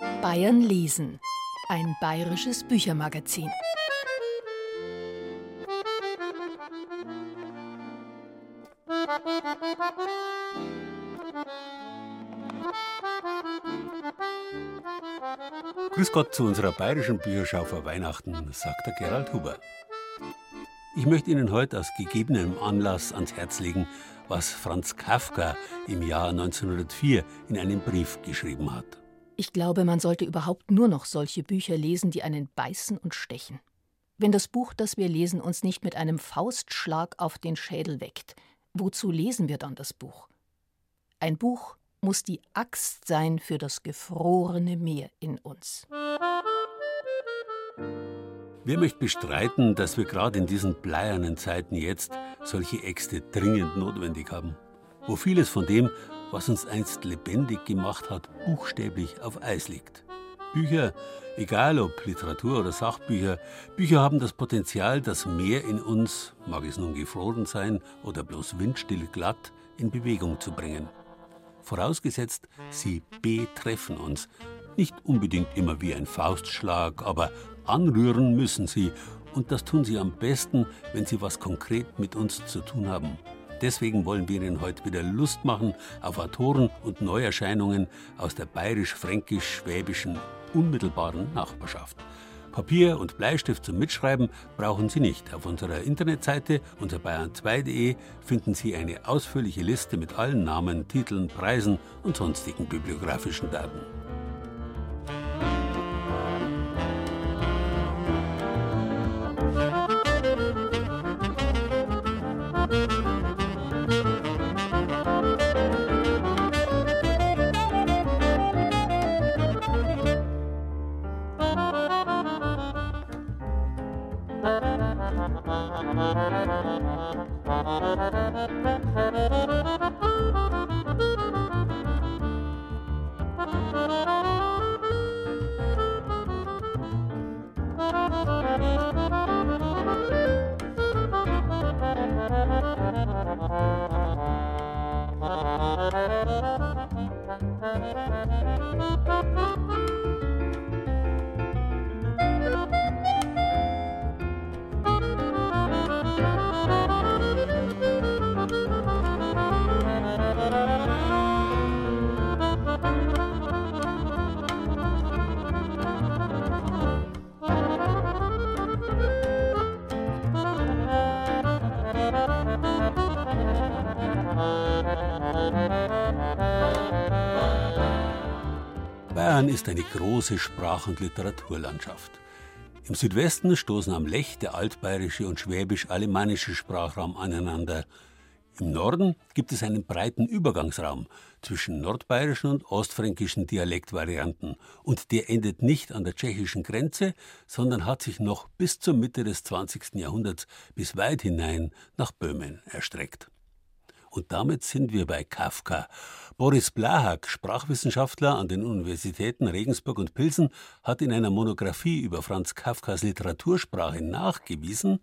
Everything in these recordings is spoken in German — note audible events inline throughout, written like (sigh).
Bayern lesen. Ein bayerisches Büchermagazin. Grüß Gott zu unserer bayerischen Bücherschau vor Weihnachten, sagt der Gerald Huber. Ich möchte Ihnen heute aus gegebenem Anlass ans Herz legen, was Franz Kafka im Jahr 1904 in einem Brief geschrieben hat. Ich glaube, man sollte überhaupt nur noch solche Bücher lesen, die einen beißen und stechen. Wenn das Buch, das wir lesen, uns nicht mit einem Faustschlag auf den Schädel weckt, wozu lesen wir dann das Buch? Ein Buch muss die Axt sein für das gefrorene Meer in uns. Wer möchte bestreiten, dass wir gerade in diesen bleiernen Zeiten jetzt solche Äxte dringend notwendig haben? Wo vieles von dem, was uns einst lebendig gemacht hat, buchstäblich auf Eis liegt. Bücher, egal ob Literatur oder Sachbücher, Bücher haben das Potenzial, das Meer in uns, mag es nun gefroren sein oder bloß windstill glatt, in Bewegung zu bringen. Vorausgesetzt, sie betreffen uns. Nicht unbedingt immer wie ein Faustschlag, aber Anrühren müssen sie und das tun sie am besten, wenn sie was konkret mit uns zu tun haben. Deswegen wollen wir Ihnen heute wieder Lust machen auf Autoren und Neuerscheinungen aus der bayerisch-fränkisch-schwäbischen unmittelbaren Nachbarschaft. Papier und Bleistift zum Mitschreiben brauchen Sie nicht. Auf unserer Internetseite unter bayern2.de finden Sie eine ausführliche Liste mit allen Namen, Titeln, Preisen und sonstigen bibliografischen Daten. Ist eine große Sprach- und Literaturlandschaft. Im Südwesten stoßen am Lech der altbayerische und schwäbisch-alemannische Sprachraum aneinander. Im Norden gibt es einen breiten Übergangsraum zwischen nordbayerischen und ostfränkischen Dialektvarianten und der endet nicht an der tschechischen Grenze, sondern hat sich noch bis zur Mitte des 20. Jahrhunderts bis weit hinein nach Böhmen erstreckt. Und damit sind wir bei Kafka. Boris Blahak, Sprachwissenschaftler an den Universitäten Regensburg und Pilsen, hat in einer Monographie über Franz Kafkas Literatursprache nachgewiesen,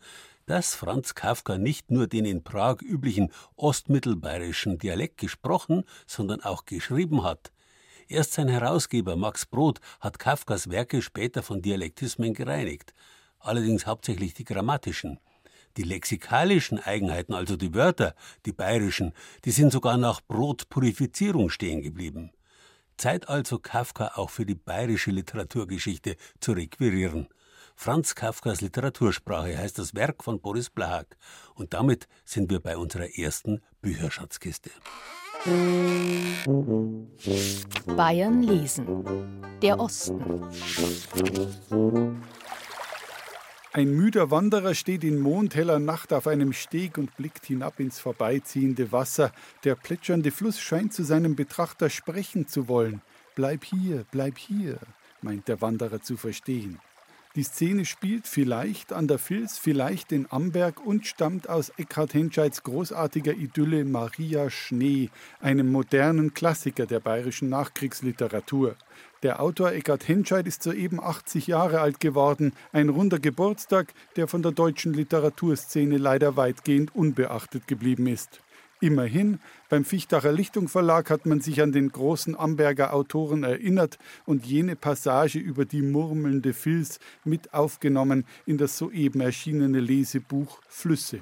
dass Franz Kafka nicht nur den in Prag üblichen ostmittelbayerischen Dialekt gesprochen, sondern auch geschrieben hat. Erst sein Herausgeber Max Brod hat Kafkas Werke später von Dialektismen gereinigt, allerdings hauptsächlich die grammatischen. Die lexikalischen Eigenheiten, also die Wörter, die bayerischen, die sind sogar nach Brotpurifizierung stehen geblieben. Zeit also Kafka auch für die bayerische Literaturgeschichte zu requirieren. Franz Kafkas Literatursprache heißt das Werk von Boris Blahak. Und damit sind wir bei unserer ersten Bücherschatzkiste. Bayern lesen. Der Osten. Ein müder Wanderer steht in mondheller Nacht auf einem Steg und blickt hinab ins vorbeiziehende Wasser. Der plätschernde Fluss scheint zu seinem Betrachter sprechen zu wollen. Bleib hier, bleib hier, meint der Wanderer zu verstehen. Die Szene spielt vielleicht an der Vils, vielleicht in Amberg und stammt aus Eckhard Henscheids großartiger Idylle Maria Schnee, einem modernen Klassiker der bayerischen Nachkriegsliteratur. Der Autor Eckhard Henscheid ist soeben 80 Jahre alt geworden, ein runder Geburtstag, der von der deutschen Literaturszene leider weitgehend unbeachtet geblieben ist. Immerhin, beim Fichtacher Lichtung Verlag hat man sich an den großen Amberger Autoren erinnert und jene Passage über die murmelnde Fils mit aufgenommen in das soeben erschienene Lesebuch Flüsse.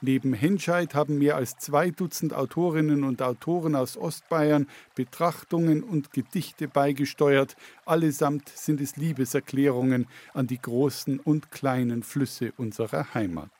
Neben Henscheid haben mehr als zwei Dutzend Autorinnen und Autoren aus Ostbayern Betrachtungen und Gedichte beigesteuert. Allesamt sind es Liebeserklärungen an die großen und kleinen Flüsse unserer Heimat.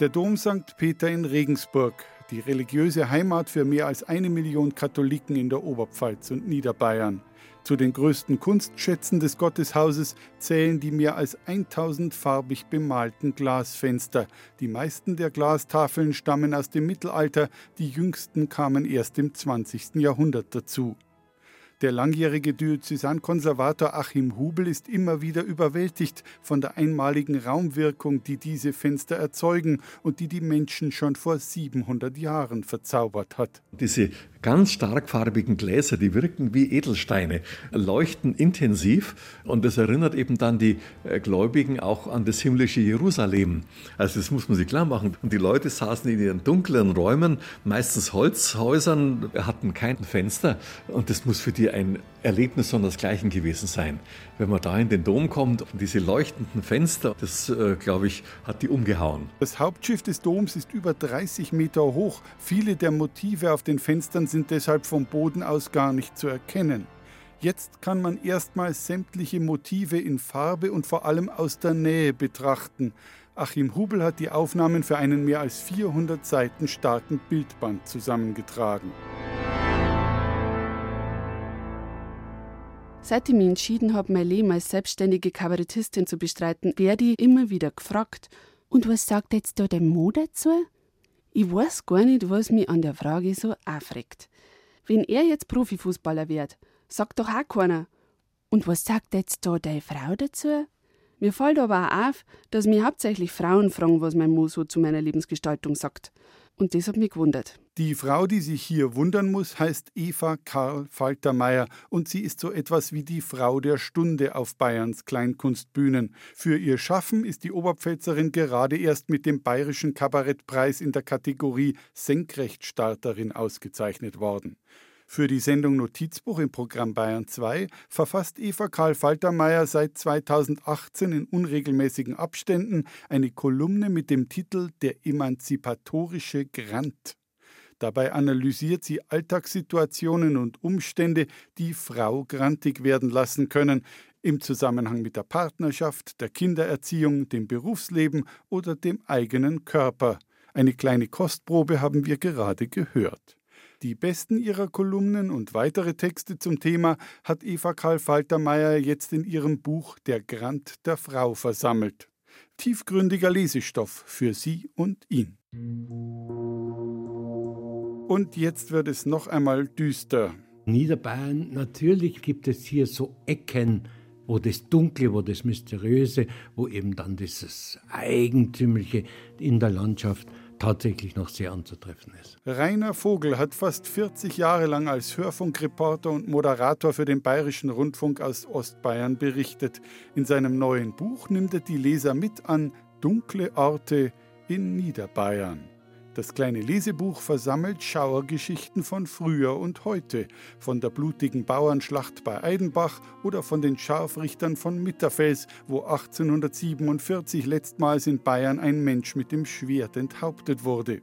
Der Dom St. Peter in Regensburg, die religiöse Heimat für mehr als eine Million Katholiken in der Oberpfalz und Niederbayern. Zu den größten Kunstschätzen des Gotteshauses zählen die mehr als 1000 farbig bemalten Glasfenster. Die meisten der Glastafeln stammen aus dem Mittelalter, die jüngsten kamen erst im 20. Jahrhundert dazu. Der langjährige Diözesankonservator Achim Hubel ist immer wieder überwältigt von der einmaligen Raumwirkung, die diese Fenster erzeugen und die die Menschen schon vor 700 Jahren verzaubert hat. Diese ganz starkfarbigen Gläser, die wirken wie Edelsteine, leuchten intensiv und das erinnert eben dann die äh, Gläubigen auch an das himmlische Jerusalem. Also das muss man sich klar machen. Und die Leute saßen in ihren dunklen Räumen, meistens Holzhäusern, hatten kein Fenster und das muss für die ein Erlebnis sondersgleichen gewesen sein. Wenn man da in den Dom kommt diese leuchtenden Fenster, das äh, glaube ich, hat die umgehauen. Das Hauptschiff des Doms ist über 30 Meter hoch. Viele der Motive auf den Fenstern sind deshalb vom Boden aus gar nicht zu erkennen. Jetzt kann man erstmals sämtliche Motive in Farbe und vor allem aus der Nähe betrachten. Achim Hubel hat die Aufnahmen für einen mehr als 400 Seiten starken Bildband zusammengetragen. Seit ich mich entschieden habe, mein Leben als selbstständige Kabarettistin zu bestreiten, werde ich immer wieder gefragt, und was sagt jetzt da der Mo dazu? Ich weiß gar nicht, was mich an der Frage so aufregt. Wenn er jetzt Profifußballer wird, sagt doch auch keiner. Und was sagt jetzt da deine Frau dazu? Mir fällt aber auch auf, dass mir hauptsächlich Frauen fragen, was mein Mo so zu meiner Lebensgestaltung sagt. Und das hat mich gewundert. Die Frau, die sich hier wundern muss, heißt Eva Karl Faltermeier und sie ist so etwas wie die Frau der Stunde auf Bayerns Kleinkunstbühnen. Für ihr Schaffen ist die Oberpfälzerin gerade erst mit dem Bayerischen Kabarettpreis in der Kategorie Senkrechtstarterin ausgezeichnet worden. Für die Sendung Notizbuch im Programm Bayern 2 verfasst Eva Karl Faltermeier seit 2018 in unregelmäßigen Abständen eine Kolumne mit dem Titel Der emanzipatorische Grant. Dabei analysiert sie Alltagssituationen und Umstände, die Frau grantig werden lassen können, im Zusammenhang mit der Partnerschaft, der Kindererziehung, dem Berufsleben oder dem eigenen Körper. Eine kleine Kostprobe haben wir gerade gehört. Die besten ihrer Kolumnen und weitere Texte zum Thema hat Eva Karl Faltermeier jetzt in ihrem Buch Der Grant der Frau versammelt. Tiefgründiger Lesestoff für sie und ihn. Und jetzt wird es noch einmal düster. Niederbayern, natürlich gibt es hier so Ecken, wo das Dunkle, wo das Mysteriöse, wo eben dann dieses Eigentümliche in der Landschaft tatsächlich noch sehr anzutreffen ist. Rainer Vogel hat fast 40 Jahre lang als Hörfunkreporter und Moderator für den Bayerischen Rundfunk aus Ostbayern berichtet. In seinem neuen Buch nimmt er die Leser mit an Dunkle Orte in Niederbayern. Das kleine Lesebuch versammelt Schauergeschichten von früher und heute, von der blutigen Bauernschlacht bei Eidenbach oder von den Scharfrichtern von Mitterfels, wo 1847 letztmals in Bayern ein Mensch mit dem Schwert enthauptet wurde.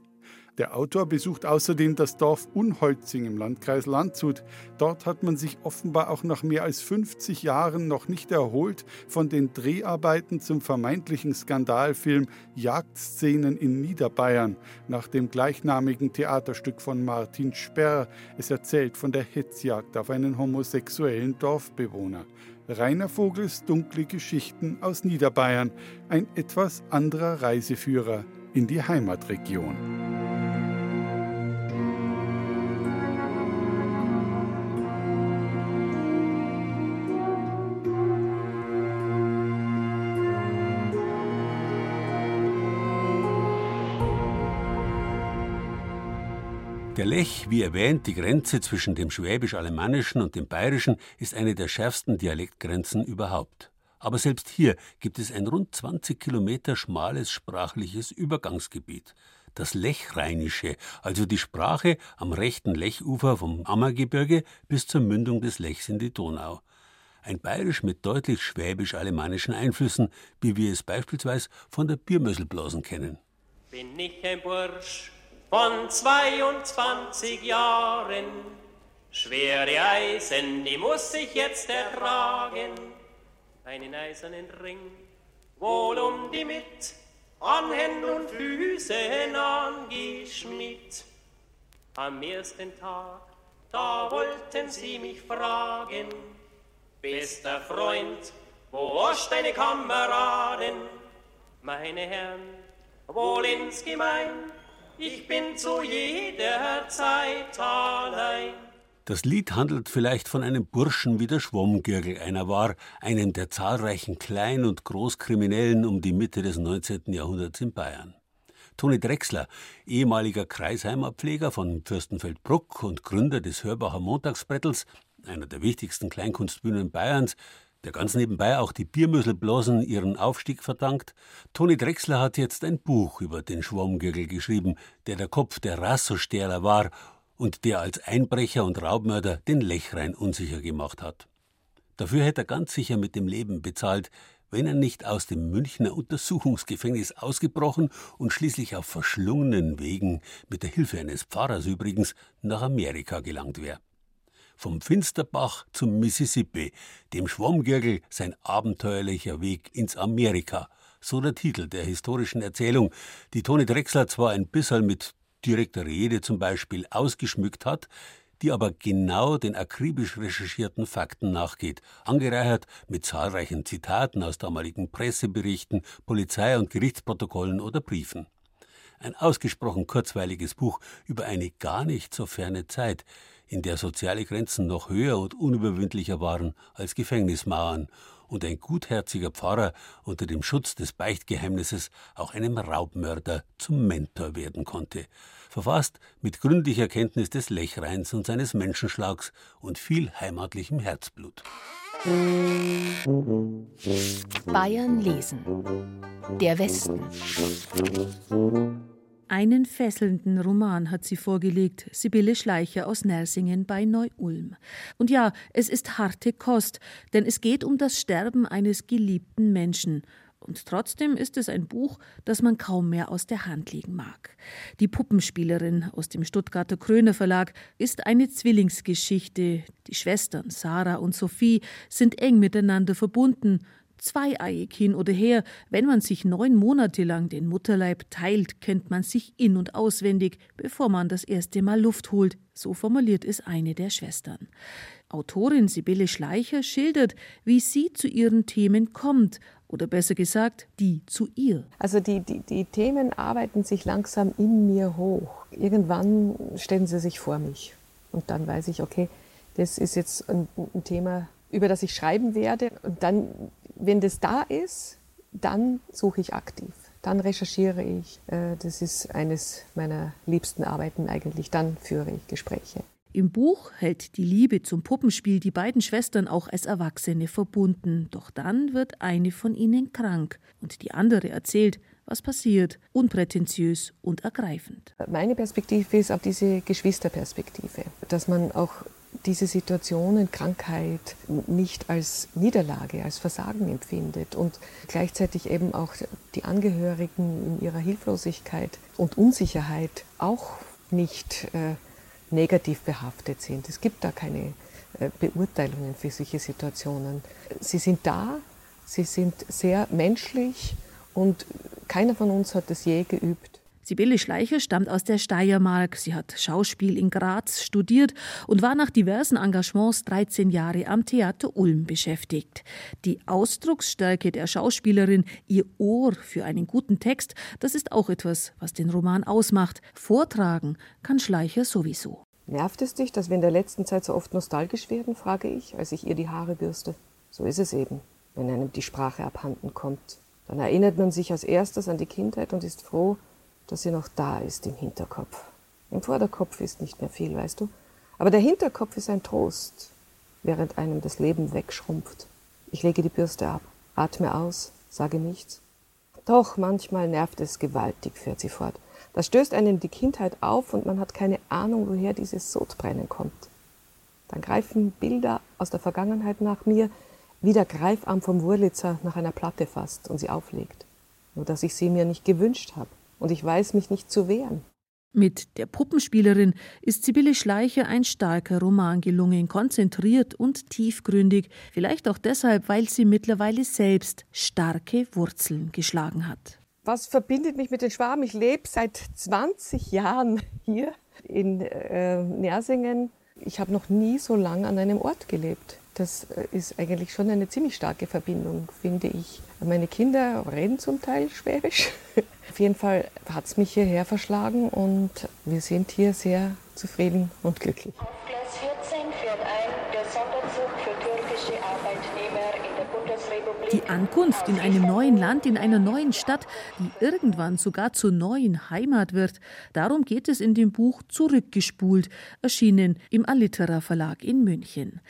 Der Autor besucht außerdem das Dorf Unholzing im Landkreis Landshut. Dort hat man sich offenbar auch nach mehr als 50 Jahren noch nicht erholt von den Dreharbeiten zum vermeintlichen Skandalfilm Jagdszenen in Niederbayern nach dem gleichnamigen Theaterstück von Martin Sperr. Es erzählt von der Hetzjagd auf einen homosexuellen Dorfbewohner. Rainer Vogels dunkle Geschichten aus Niederbayern, ein etwas anderer Reiseführer in die Heimatregion. Der Lech, wie erwähnt, die Grenze zwischen dem Schwäbisch-Alemannischen und dem Bayerischen, ist eine der schärfsten Dialektgrenzen überhaupt. Aber selbst hier gibt es ein rund 20 Kilometer schmales sprachliches Übergangsgebiet. Das Lechrheinische, also die Sprache am rechten Lechufer vom Ammergebirge bis zur Mündung des Lechs in die Donau. Ein Bayerisch mit deutlich schwäbisch-alemannischen Einflüssen, wie wir es beispielsweise von der Biermösselblasen kennen. Bin ich ein Bursch von 22 Jahren, schwere Eisen, die muss ich jetzt ertragen einen eisernen Ring, wohl um die mit an Händen und Füßen angeschmied. Am ersten Tag, da wollten sie mich fragen, bester Freund, wo hast deine Kameraden? Meine Herren, wohl insgemein, ich bin zu jeder Zeit allein. Das Lied handelt vielleicht von einem Burschen, wie der Schwammgürgel einer war, einem der zahlreichen Klein- und Großkriminellen um die Mitte des 19. Jahrhunderts in Bayern. Toni Drechsler, ehemaliger Kreisheimer von Fürstenfeldbruck und Gründer des Hörbacher Montagsbrettels, einer der wichtigsten Kleinkunstbühnen Bayerns, der ganz nebenbei auch die Biermüsselblasen ihren Aufstieg verdankt. Toni Drechsler hat jetzt ein Buch über den Schwammgürgel geschrieben, der der Kopf der Rassosterler war und der als Einbrecher und Raubmörder den Lechrein unsicher gemacht hat. Dafür hätte er ganz sicher mit dem Leben bezahlt, wenn er nicht aus dem Münchner Untersuchungsgefängnis ausgebrochen und schließlich auf verschlungenen Wegen, mit der Hilfe eines Pfarrers übrigens, nach Amerika gelangt wäre. Vom Finsterbach zum Mississippi, dem Schwammgürgel sein abenteuerlicher Weg ins Amerika, so der Titel der historischen Erzählung, die Toni Drechsler zwar ein bisschen mit direkter Rede zum Beispiel ausgeschmückt hat, die aber genau den akribisch recherchierten Fakten nachgeht, angereichert mit zahlreichen Zitaten aus damaligen Presseberichten, Polizei- und Gerichtsprotokollen oder Briefen. Ein ausgesprochen kurzweiliges Buch über eine gar nicht so ferne Zeit, in der soziale Grenzen noch höher und unüberwindlicher waren als Gefängnismauern und ein gutherziger Pfarrer unter dem Schutz des Beichtgeheimnisses auch einem Raubmörder zum Mentor werden konnte. Verfasst mit gründlicher Kenntnis des Lechreins und seines Menschenschlags und viel heimatlichem Herzblut. Bayern lesen. Der Westen. Einen fesselnden Roman hat sie vorgelegt, Sibylle Schleicher aus Nersingen bei Neu-Ulm. Und ja, es ist harte Kost, denn es geht um das Sterben eines geliebten Menschen. Und trotzdem ist es ein Buch, das man kaum mehr aus der Hand legen mag. Die Puppenspielerin aus dem Stuttgarter Kröner Verlag ist eine Zwillingsgeschichte. Die Schwestern Sarah und Sophie sind eng miteinander verbunden zweieiig hin oder her, wenn man sich neun Monate lang den Mutterleib teilt, kennt man sich in und auswendig, bevor man das erste Mal Luft holt, so formuliert es eine der Schwestern. Autorin Sibylle Schleicher schildert, wie sie zu ihren Themen kommt, oder besser gesagt, die zu ihr. Also die, die, die Themen arbeiten sich langsam in mir hoch. Irgendwann stellen sie sich vor mich. Und dann weiß ich, okay, das ist jetzt ein, ein Thema, über das ich schreiben werde. Und dann wenn das da ist, dann suche ich aktiv. Dann recherchiere ich. Äh, das ist eines meiner liebsten Arbeiten eigentlich. Dann führe ich Gespräche. Im Buch hält die Liebe zum Puppenspiel die beiden Schwestern auch als Erwachsene verbunden. Doch dann wird eine von ihnen krank und die andere erzählt, was passiert, unprätentiös und ergreifend. Meine Perspektive ist auch diese Geschwisterperspektive, dass man auch diese Situationen, Krankheit nicht als Niederlage, als Versagen empfindet und gleichzeitig eben auch die Angehörigen in ihrer Hilflosigkeit und Unsicherheit auch nicht äh, negativ behaftet sind. Es gibt da keine äh, Beurteilungen für solche Situationen. Sie sind da, sie sind sehr menschlich und keiner von uns hat es je geübt, Sibylle Schleicher stammt aus der Steiermark. Sie hat Schauspiel in Graz studiert und war nach diversen Engagements 13 Jahre am Theater Ulm beschäftigt. Die Ausdrucksstärke der Schauspielerin, ihr Ohr für einen guten Text, das ist auch etwas, was den Roman ausmacht. Vortragen kann Schleicher sowieso. Nervt es dich, dass wir in der letzten Zeit so oft nostalgisch werden, frage ich, als ich ihr die Haare bürste. So ist es eben, wenn einem die Sprache abhanden kommt. Dann erinnert man sich als erstes an die Kindheit und ist froh, dass sie noch da ist im Hinterkopf. Im Vorderkopf ist nicht mehr viel, weißt du. Aber der Hinterkopf ist ein Trost, während einem das Leben wegschrumpft. Ich lege die Bürste ab, atme aus, sage nichts. Doch manchmal nervt es gewaltig, fährt sie fort. Das stößt einem die Kindheit auf und man hat keine Ahnung, woher dieses Sodbrennen kommt. Dann greifen Bilder aus der Vergangenheit nach mir, wie der Greifarm vom Wurlitzer nach einer Platte fasst und sie auflegt. Nur dass ich sie mir nicht gewünscht habe und ich weiß mich nicht zu wehren. Mit Der Puppenspielerin ist Sibylle Schleicher ein starker Roman gelungen, konzentriert und tiefgründig, vielleicht auch deshalb, weil sie mittlerweile selbst starke Wurzeln geschlagen hat. Was verbindet mich mit den Schwaben? Ich lebe seit 20 Jahren hier in äh, Nersingen. Ich habe noch nie so lange an einem Ort gelebt. Das äh, ist eigentlich schon eine ziemlich starke Verbindung, finde ich. Meine Kinder reden zum Teil Schwäbisch. (laughs) Auf jeden Fall hat es mich hierher verschlagen und wir sind hier sehr zufrieden und glücklich. Auf Gleis 14 fährt ein der Sonderzug für türkische Arbeitnehmer in der Bundesrepublik. Die Ankunft in einem neuen Land, in einer neuen Stadt, die irgendwann sogar zur neuen Heimat wird. Darum geht es in dem Buch Zurückgespult, erschienen im Allitera Verlag in München.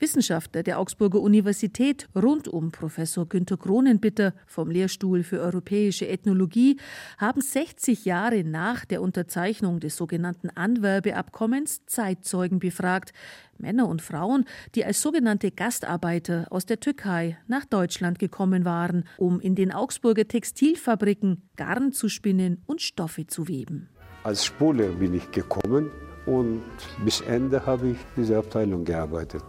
Wissenschaftler der Augsburger Universität rund um Professor Günter Kronenbitter vom Lehrstuhl für europäische Ethnologie haben 60 Jahre nach der Unterzeichnung des sogenannten Anwerbeabkommens Zeitzeugen befragt, Männer und Frauen, die als sogenannte Gastarbeiter aus der Türkei nach Deutschland gekommen waren, um in den Augsburger Textilfabriken Garn zu spinnen und Stoffe zu weben. Als Spuler bin ich gekommen und bis Ende habe ich diese Abteilung gearbeitet.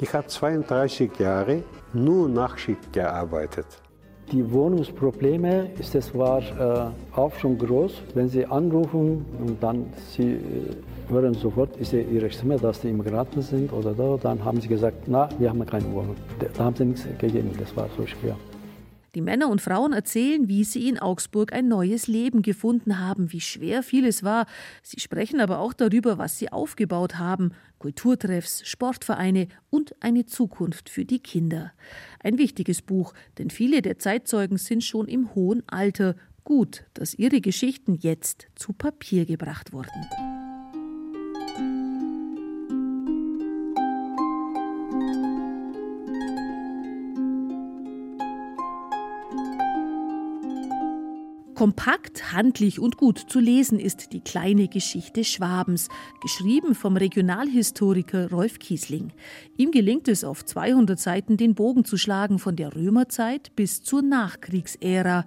Ich habe 32 Jahre nur Nachschicht gearbeitet. Die Wohnungsprobleme ist war äh, auch schon groß. Wenn Sie anrufen und dann Sie äh, hören sofort ist Ihre Stimme, dass die Immigranten sind oder da, dann haben Sie gesagt, na, wir haben keine Wohnung. Da haben Sie nichts gegeben. Das war so schwer. Die Männer und Frauen erzählen, wie sie in Augsburg ein neues Leben gefunden haben, wie schwer vieles war. Sie sprechen aber auch darüber, was sie aufgebaut haben. Kulturtreffs, Sportvereine und eine Zukunft für die Kinder. Ein wichtiges Buch, denn viele der Zeitzeugen sind schon im hohen Alter. Gut, dass ihre Geschichten jetzt zu Papier gebracht wurden. Kompakt, handlich und gut zu lesen ist die kleine Geschichte Schwabens, geschrieben vom Regionalhistoriker Rolf Kiesling. Ihm gelingt es auf 200 Seiten den Bogen zu schlagen von der Römerzeit bis zur Nachkriegsära.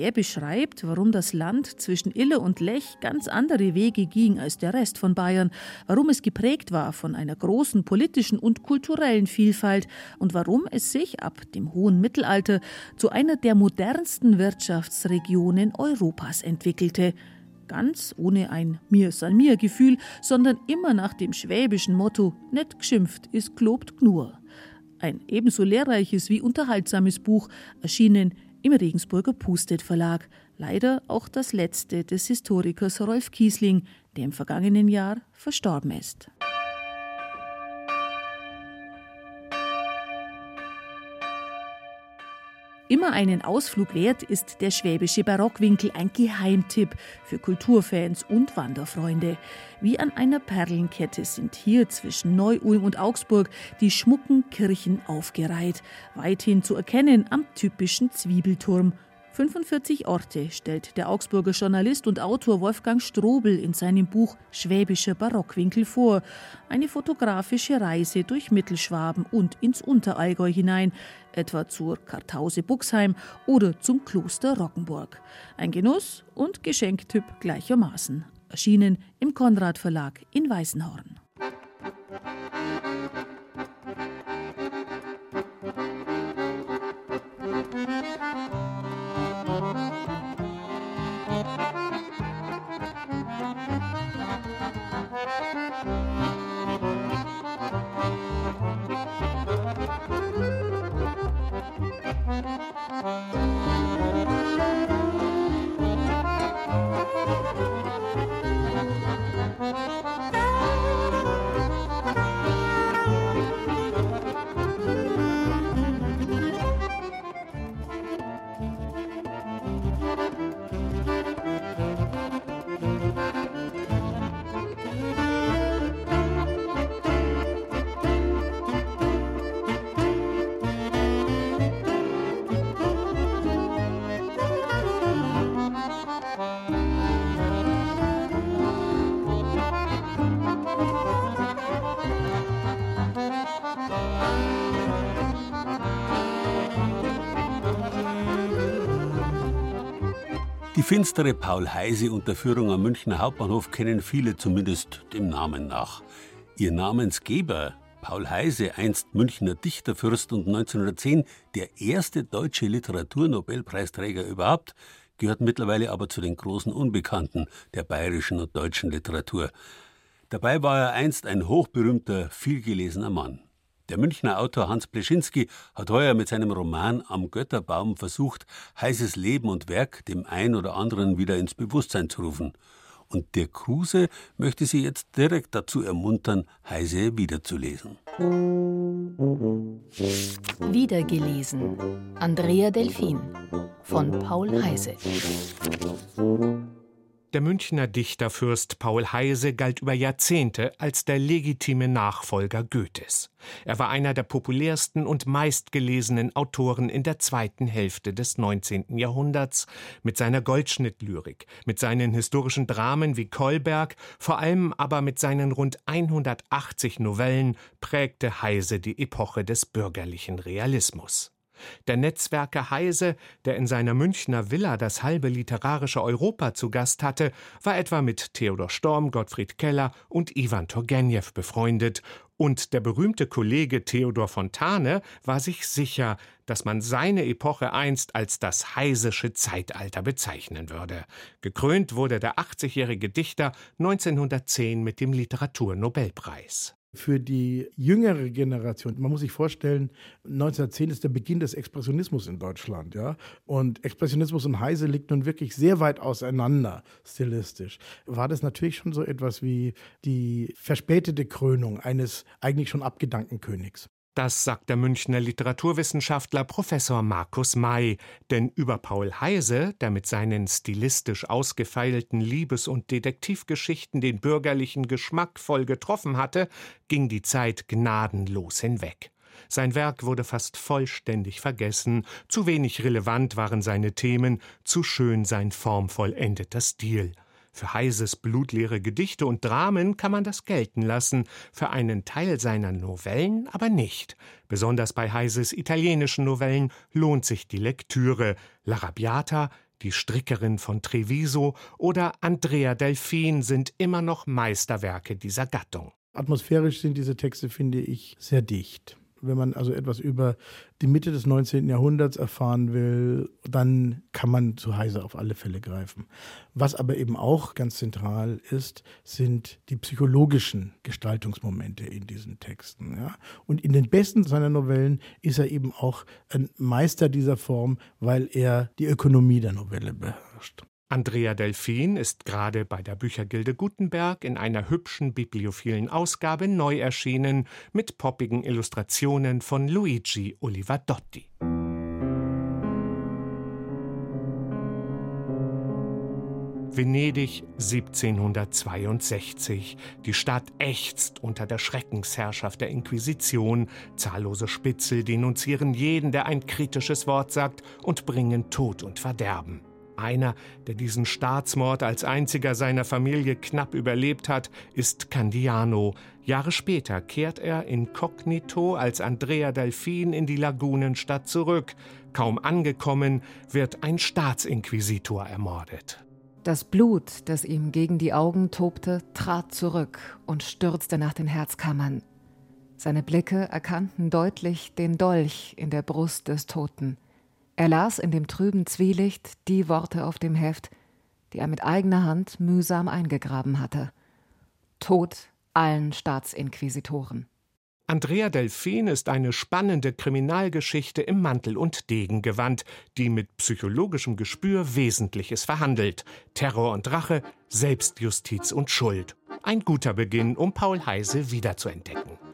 Er beschreibt, warum das Land zwischen Ille und Lech ganz andere Wege ging als der Rest von Bayern, warum es geprägt war von einer großen politischen und kulturellen Vielfalt und warum es sich ab dem hohen Mittelalter zu einer der modernsten Wirtschaftsregionen Europas entwickelte ganz ohne ein Mir san mir Gefühl, sondern immer nach dem schwäbischen Motto net geschimpft ist gelobt gnur. Ein ebenso lehrreiches wie unterhaltsames Buch, erschienen im Regensburger Pustet Verlag. Leider auch das letzte des Historikers Rolf Kiesling, der im vergangenen Jahr verstorben ist. Immer einen Ausflug wert ist der schwäbische Barockwinkel ein Geheimtipp für Kulturfans und Wanderfreunde. Wie an einer Perlenkette sind hier zwischen Neu-Ulm und Augsburg die schmucken Kirchen aufgereiht, weithin zu erkennen am typischen Zwiebelturm 45 Orte stellt der Augsburger Journalist und Autor Wolfgang Strobel in seinem Buch Schwäbischer Barockwinkel vor. Eine fotografische Reise durch Mittelschwaben und ins Unterallgäu hinein, etwa zur Kartause Buxheim oder zum Kloster Roggenburg. Ein Genuss und Geschenktyp gleichermaßen. Erschienen im Konrad Verlag in Weißenhorn. Die finstere Paul-Heise-Unterführung am Münchner Hauptbahnhof kennen viele zumindest dem Namen nach. Ihr Namensgeber, Paul Heise, einst Münchner Dichterfürst und 1910 der erste deutsche Literaturnobelpreisträger überhaupt, gehört mittlerweile aber zu den großen Unbekannten der bayerischen und deutschen Literatur. Dabei war er einst ein hochberühmter, vielgelesener Mann. Der Münchner Autor Hans Pleschinski hat heuer mit seinem Roman Am Götterbaum versucht, Heises Leben und Werk dem ein oder anderen wieder ins Bewusstsein zu rufen. Und der Kruse möchte Sie jetzt direkt dazu ermuntern, Heise wiederzulesen. Wiedergelesen. Andrea Delfin von Paul Heise. Der Münchner Dichterfürst Paul Heise galt über Jahrzehnte als der legitime Nachfolger Goethes. Er war einer der populärsten und meistgelesenen Autoren in der zweiten Hälfte des 19. Jahrhunderts mit seiner Goldschnittlyrik, mit seinen historischen Dramen wie Kolberg, vor allem aber mit seinen rund 180 Novellen prägte Heise die Epoche des bürgerlichen Realismus. Der Netzwerker Heise, der in seiner Münchner Villa das halbe literarische Europa zu Gast hatte, war etwa mit Theodor Storm, Gottfried Keller und Ivan Turgenew befreundet, und der berühmte Kollege Theodor Fontane war sich sicher, dass man seine Epoche einst als das heisesche Zeitalter bezeichnen würde. Gekrönt wurde der 80-jährige Dichter 1910 mit dem Literaturnobelpreis für die jüngere Generation. Man muss sich vorstellen, 1910 ist der Beginn des Expressionismus in Deutschland, ja. Und Expressionismus und Heise liegt nun wirklich sehr weit auseinander stilistisch. War das natürlich schon so etwas wie die verspätete Krönung eines eigentlich schon abgedankten Königs. Das sagt der Münchner Literaturwissenschaftler Professor Markus May, denn über Paul Heise, der mit seinen stilistisch ausgefeilten Liebes- und Detektivgeschichten den bürgerlichen Geschmack voll getroffen hatte, ging die Zeit gnadenlos hinweg. Sein Werk wurde fast vollständig vergessen, zu wenig relevant waren seine Themen, zu schön sein formvollendeter Stil. Für Heises blutleere Gedichte und Dramen kann man das gelten lassen, für einen Teil seiner Novellen aber nicht. Besonders bei Heises italienischen Novellen lohnt sich die Lektüre. L'Arrabbiata, die Strickerin von Treviso oder Andrea Delfin sind immer noch Meisterwerke dieser Gattung. Atmosphärisch sind diese Texte, finde ich, sehr dicht. Wenn man also etwas über die Mitte des 19. Jahrhunderts erfahren will, dann kann man zu Heise auf alle Fälle greifen. Was aber eben auch ganz zentral ist, sind die psychologischen Gestaltungsmomente in diesen Texten. Ja? Und in den besten seiner Novellen ist er eben auch ein Meister dieser Form, weil er die Ökonomie der Novelle beherrscht. Andrea Delfin ist gerade bei der Büchergilde Gutenberg in einer hübschen bibliophilen Ausgabe neu erschienen mit poppigen Illustrationen von Luigi Olivadotti. Venedig 1762. Die Stadt ächzt unter der Schreckensherrschaft der Inquisition. Zahllose Spitzel denunzieren jeden, der ein kritisches Wort sagt, und bringen Tod und Verderben. Einer, der diesen Staatsmord als einziger seiner Familie knapp überlebt hat, ist Candiano. Jahre später kehrt er inkognito als Andrea Delfin in die Lagunenstadt zurück. Kaum angekommen, wird ein Staatsinquisitor ermordet. Das Blut, das ihm gegen die Augen tobte, trat zurück und stürzte nach den Herzkammern. Seine Blicke erkannten deutlich den Dolch in der Brust des Toten. Er las in dem trüben Zwielicht die Worte auf dem Heft, die er mit eigener Hand mühsam eingegraben hatte. Tod allen Staatsinquisitoren. Andrea Delfin ist eine spannende Kriminalgeschichte im Mantel- und Degengewand, die mit psychologischem Gespür Wesentliches verhandelt. Terror und Rache, Selbstjustiz und Schuld. Ein guter Beginn, um Paul Heise wiederzuentdecken.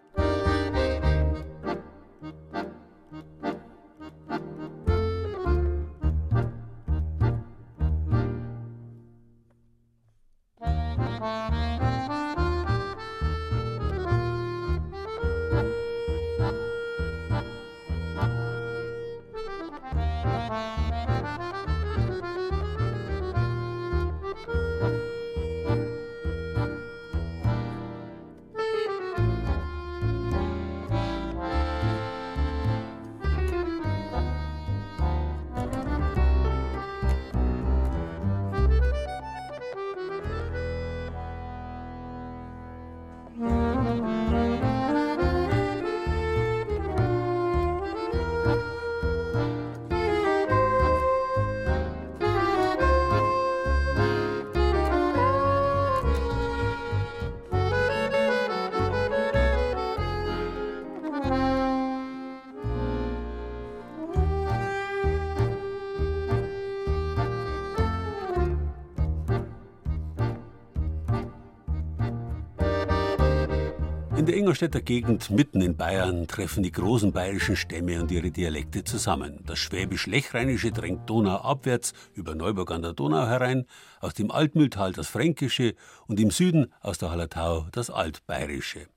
Ingolstädter Gegend mitten in Bayern treffen die großen bayerischen Stämme und ihre Dialekte zusammen. Das Schwäbisch-Lechrheinische drängt donauabwärts über Neuburg an der Donau herein, aus dem Altmühltal das Fränkische und im Süden aus der Hallertau das Altbayerische.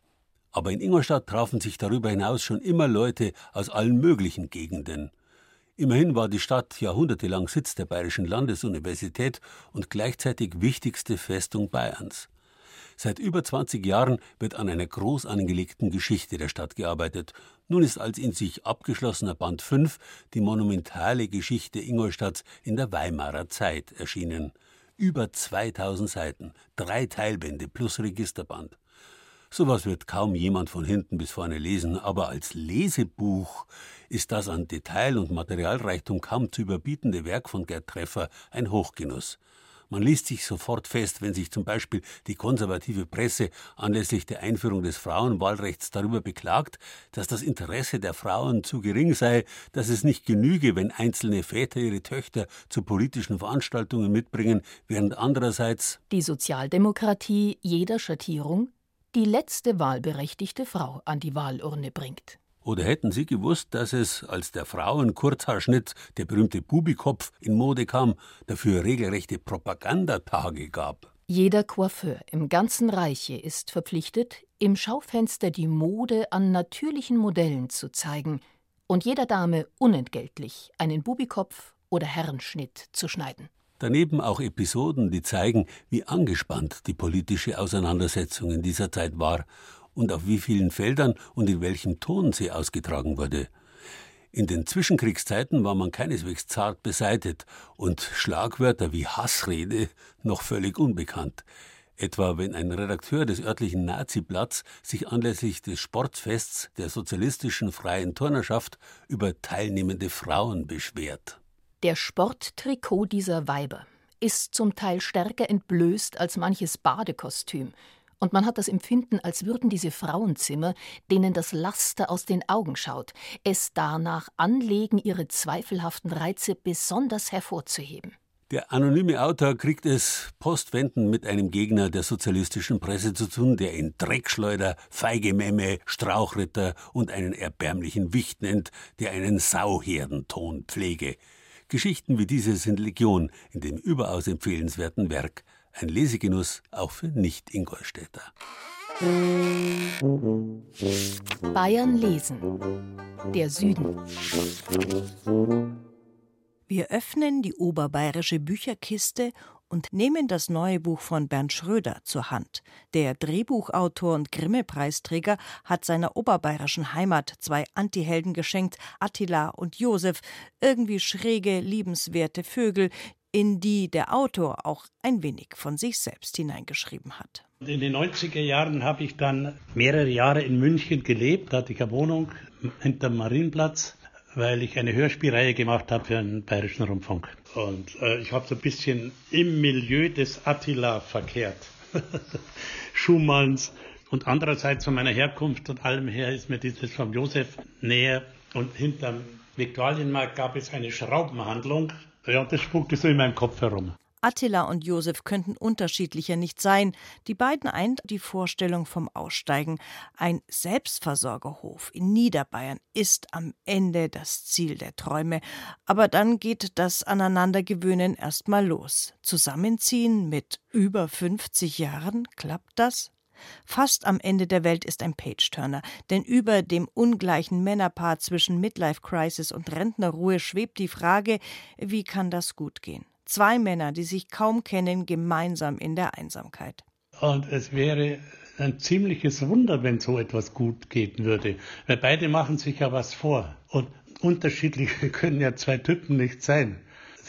Aber in Ingolstadt trafen sich darüber hinaus schon immer Leute aus allen möglichen Gegenden. Immerhin war die Stadt jahrhundertelang Sitz der Bayerischen Landesuniversität und gleichzeitig wichtigste Festung Bayerns. Seit über 20 Jahren wird an einer groß angelegten Geschichte der Stadt gearbeitet. Nun ist als in sich abgeschlossener Band 5 die monumentale Geschichte Ingolstadts in der Weimarer Zeit erschienen. Über 2000 Seiten, drei Teilbände plus Registerband. Sowas wird kaum jemand von hinten bis vorne lesen, aber als Lesebuch ist das an Detail und Materialreichtum kaum zu überbietende Werk von Gerd Treffer ein Hochgenuss. Man liest sich sofort fest, wenn sich zum Beispiel die konservative Presse anlässlich der Einführung des Frauenwahlrechts darüber beklagt, dass das Interesse der Frauen zu gering sei, dass es nicht genüge, wenn einzelne Väter ihre Töchter zu politischen Veranstaltungen mitbringen, während andererseits die Sozialdemokratie jeder Schattierung die letzte wahlberechtigte Frau an die Wahlurne bringt. Oder hätten Sie gewusst, dass es, als der Frauenkurzhaarschnitt, der berühmte Bubikopf, in Mode kam, dafür regelrechte Propagandatage gab? Jeder Coiffeur im ganzen Reiche ist verpflichtet, im Schaufenster die Mode an natürlichen Modellen zu zeigen und jeder Dame unentgeltlich einen Bubikopf oder Herrenschnitt zu schneiden. Daneben auch Episoden, die zeigen, wie angespannt die politische Auseinandersetzung in dieser Zeit war und auf wie vielen Feldern und in welchem Ton sie ausgetragen wurde. In den Zwischenkriegszeiten war man keineswegs zart beseitet und Schlagwörter wie Hassrede noch völlig unbekannt. Etwa wenn ein Redakteur des örtlichen Nazi-Blatts sich anlässlich des Sportfests der sozialistischen freien Turnerschaft über teilnehmende Frauen beschwert. Der Sporttrikot dieser Weiber ist zum Teil stärker entblößt als manches Badekostüm und man hat das Empfinden, als würden diese Frauenzimmer, denen das Laster aus den Augen schaut, es danach anlegen, ihre zweifelhaften Reize besonders hervorzuheben. Der anonyme Autor kriegt es postwendend mit einem Gegner der sozialistischen Presse zu tun, der ihn Dreckschleuder, feige Memme, Strauchritter und einen erbärmlichen Wicht nennt, der einen Sauherdenton pflege. Geschichten wie diese sind Legion in dem überaus empfehlenswerten Werk ein Lesegenuss auch für Nicht-Ingolstädter. Bayern lesen. Der Süden. Wir öffnen die oberbayerische Bücherkiste und nehmen das neue Buch von Bernd Schröder zur Hand. Der Drehbuchautor und Grimme-Preisträger hat seiner oberbayerischen Heimat zwei Antihelden geschenkt, Attila und Josef, irgendwie schräge, liebenswerte Vögel, in die der Autor auch ein wenig von sich selbst hineingeschrieben hat. In den 90er Jahren habe ich dann mehrere Jahre in München gelebt. Da hatte ich eine Wohnung hinterm Marienplatz, weil ich eine Hörspielreihe gemacht habe für den Bayerischen Rundfunk. Und äh, ich habe so ein bisschen im Milieu des Attila verkehrt. (laughs) Schumanns. Und andererseits von meiner Herkunft und allem her ist mir dieses vom Josef näher. Und hinterm Viktualienmarkt gab es eine Schraubenhandlung ja, das spukte so in meinem Kopf herum. Attila und Josef könnten unterschiedlicher nicht sein. Die beiden eint die Vorstellung vom Aussteigen. Ein Selbstversorgerhof in Niederbayern ist am Ende das Ziel der Träume. Aber dann geht das Aneinandergewöhnen erstmal los. Zusammenziehen mit über 50 Jahren, klappt das? Fast am Ende der Welt ist ein Page-Turner, denn über dem ungleichen Männerpaar zwischen Midlife-Crisis und Rentnerruhe schwebt die Frage, wie kann das gut gehen? Zwei Männer, die sich kaum kennen, gemeinsam in der Einsamkeit. Und es wäre ein ziemliches Wunder, wenn so etwas gut gehen würde, weil beide machen sich ja was vor. Und unterschiedliche (laughs) können ja zwei Typen nicht sein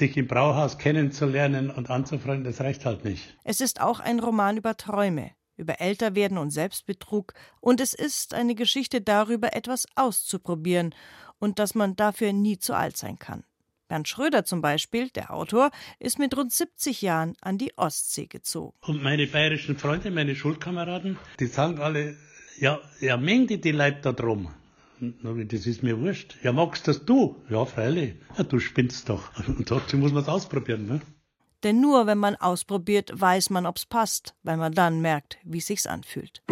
sich im Brauhaus kennenzulernen und anzufreunden, das reicht halt nicht. Es ist auch ein Roman über Träume, über Älterwerden und Selbstbetrug, und es ist eine Geschichte darüber, etwas auszuprobieren und dass man dafür nie zu alt sein kann. Bernd Schröder zum Beispiel, der Autor, ist mit rund 70 Jahren an die Ostsee gezogen. Und meine bayerischen Freunde, meine Schulkameraden, die sagen alle, ja, ja, Menge die Leute da drum. Das ist mir wurscht. Ja, magst das du? Ja, freilich. Ja, du spinnst doch. (laughs) Und dazu muss man es ausprobieren. Ne? Denn nur wenn man ausprobiert, weiß man, ob's passt, weil man dann merkt, wie sich's anfühlt.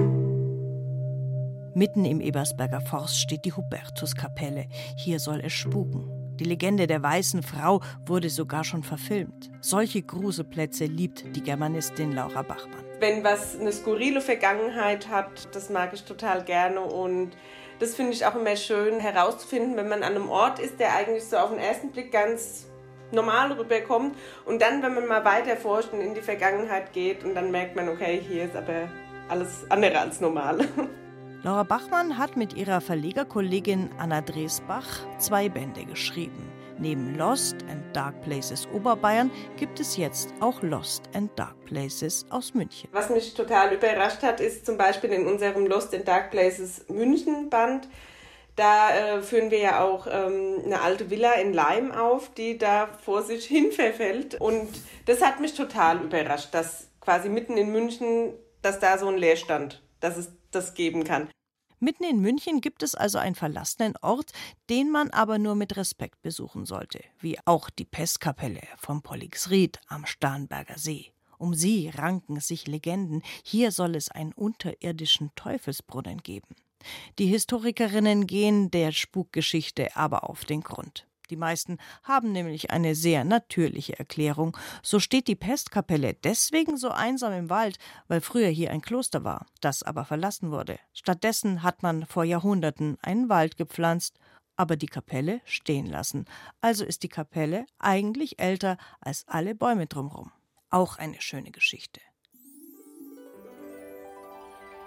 Mitten im Ebersberger Forst steht die Hubertuskapelle. Hier soll es spuken. Die Legende der weißen Frau wurde sogar schon verfilmt. Solche Gruselplätze liebt die Germanistin Laura Bachmann. Wenn was eine skurrile Vergangenheit hat, das mag ich total gerne und das finde ich auch immer schön herauszufinden, wenn man an einem Ort ist, der eigentlich so auf den ersten Blick ganz normal rüberkommt und dann, wenn man mal weiter forscht und in die Vergangenheit geht und dann merkt man, okay, hier ist aber alles andere als normal. (laughs) Laura Bachmann hat mit ihrer Verlegerkollegin Anna Dresbach zwei Bände geschrieben. Neben Lost and Dark Places Oberbayern gibt es jetzt auch Lost and Dark Places aus München. Was mich total überrascht hat, ist zum Beispiel in unserem Lost and Dark Places München Band. Da äh, führen wir ja auch ähm, eine alte Villa in Leim auf, die da vor sich hin (laughs) verfällt. Und das hat mich total überrascht, dass quasi mitten in München, dass da so ein Leerstand, dass es das geben kann. Mitten in München gibt es also einen verlassenen Ort, den man aber nur mit Respekt besuchen sollte, wie auch die Pestkapelle von Pollixried am Starnberger See. Um sie ranken sich Legenden, hier soll es einen unterirdischen Teufelsbrunnen geben. Die Historikerinnen gehen der Spukgeschichte aber auf den Grund. Die meisten haben nämlich eine sehr natürliche Erklärung. So steht die Pestkapelle deswegen so einsam im Wald, weil früher hier ein Kloster war, das aber verlassen wurde. Stattdessen hat man vor Jahrhunderten einen Wald gepflanzt, aber die Kapelle stehen lassen. Also ist die Kapelle eigentlich älter als alle Bäume drumherum. Auch eine schöne Geschichte.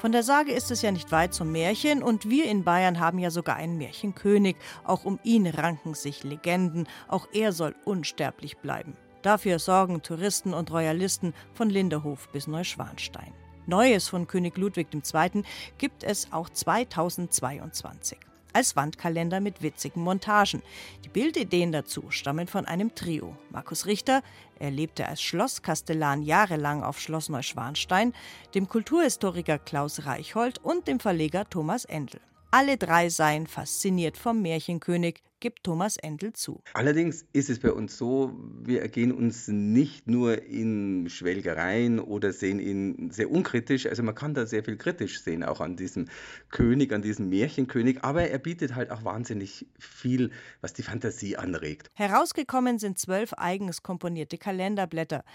Von der Sage ist es ja nicht weit zum Märchen und wir in Bayern haben ja sogar einen Märchenkönig. Auch um ihn ranken sich Legenden. Auch er soll unsterblich bleiben. Dafür sorgen Touristen und Royalisten von Linderhof bis Neuschwanstein. Neues von König Ludwig II. gibt es auch 2022 als Wandkalender mit witzigen Montagen. Die Bildideen dazu stammen von einem Trio. Markus Richter, er lebte als Schlosskastellan jahrelang auf Schloss Neuschwanstein, dem Kulturhistoriker Klaus Reichhold und dem Verleger Thomas Endel. Alle drei seien fasziniert vom Märchenkönig, gibt Thomas Endel zu. Allerdings ist es bei uns so, wir ergehen uns nicht nur in Schwelgereien oder sehen ihn sehr unkritisch. Also man kann da sehr viel kritisch sehen, auch an diesem König, an diesem Märchenkönig. Aber er bietet halt auch wahnsinnig viel, was die Fantasie anregt. Herausgekommen sind zwölf eigens komponierte Kalenderblätter.